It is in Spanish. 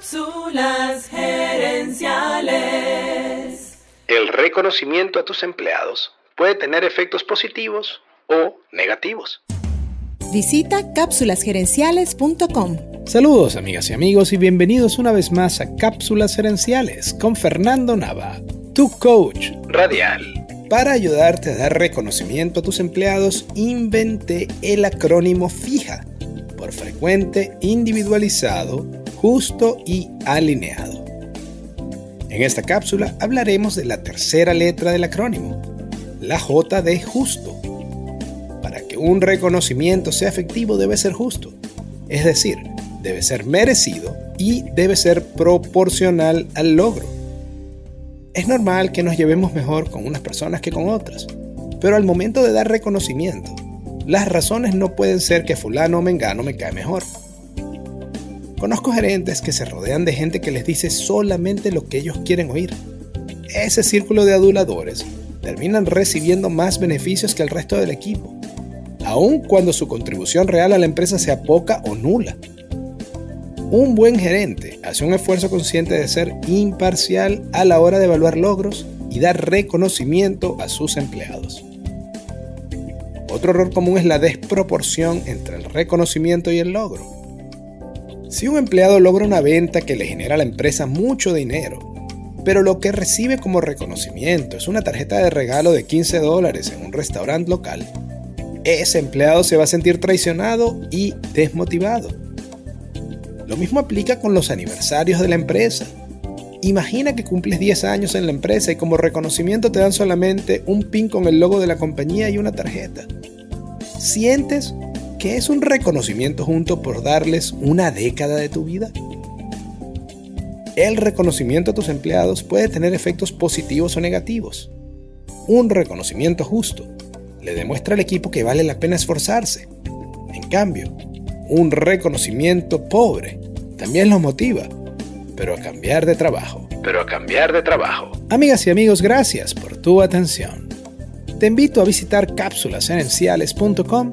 Cápsulas gerenciales. El reconocimiento a tus empleados puede tener efectos positivos o negativos. Visita cápsulasgerenciales.com. Saludos amigas y amigos y bienvenidos una vez más a Cápsulas Gerenciales con Fernando Nava, tu coach Radial. Para ayudarte a dar reconocimiento a tus empleados, inventé el acrónimo FIJA, por frecuente, individualizado, justo y alineado. En esta cápsula hablaremos de la tercera letra del acrónimo, la J de justo. Para que un reconocimiento sea efectivo debe ser justo, es decir, debe ser merecido y debe ser proporcional al logro. Es normal que nos llevemos mejor con unas personas que con otras, pero al momento de dar reconocimiento, las razones no pueden ser que fulano o mengano me cae mejor. Conozco gerentes que se rodean de gente que les dice solamente lo que ellos quieren oír. Ese círculo de aduladores terminan recibiendo más beneficios que el resto del equipo, aun cuando su contribución real a la empresa sea poca o nula. Un buen gerente hace un esfuerzo consciente de ser imparcial a la hora de evaluar logros y dar reconocimiento a sus empleados. Otro error común es la desproporción entre el reconocimiento y el logro. Si un empleado logra una venta que le genera a la empresa mucho dinero, pero lo que recibe como reconocimiento es una tarjeta de regalo de 15 dólares en un restaurante local, ese empleado se va a sentir traicionado y desmotivado. Lo mismo aplica con los aniversarios de la empresa. Imagina que cumples 10 años en la empresa y como reconocimiento te dan solamente un pin con el logo de la compañía y una tarjeta. ¿Sientes ¿Qué es un reconocimiento junto por darles una década de tu vida? El reconocimiento a tus empleados puede tener efectos positivos o negativos. Un reconocimiento justo le demuestra al equipo que vale la pena esforzarse. En cambio, un reconocimiento pobre también los motiva, pero a cambiar de trabajo. Pero a cambiar de trabajo. Amigas y amigos, gracias por tu atención. Te invito a visitar cápsulasenenciales.com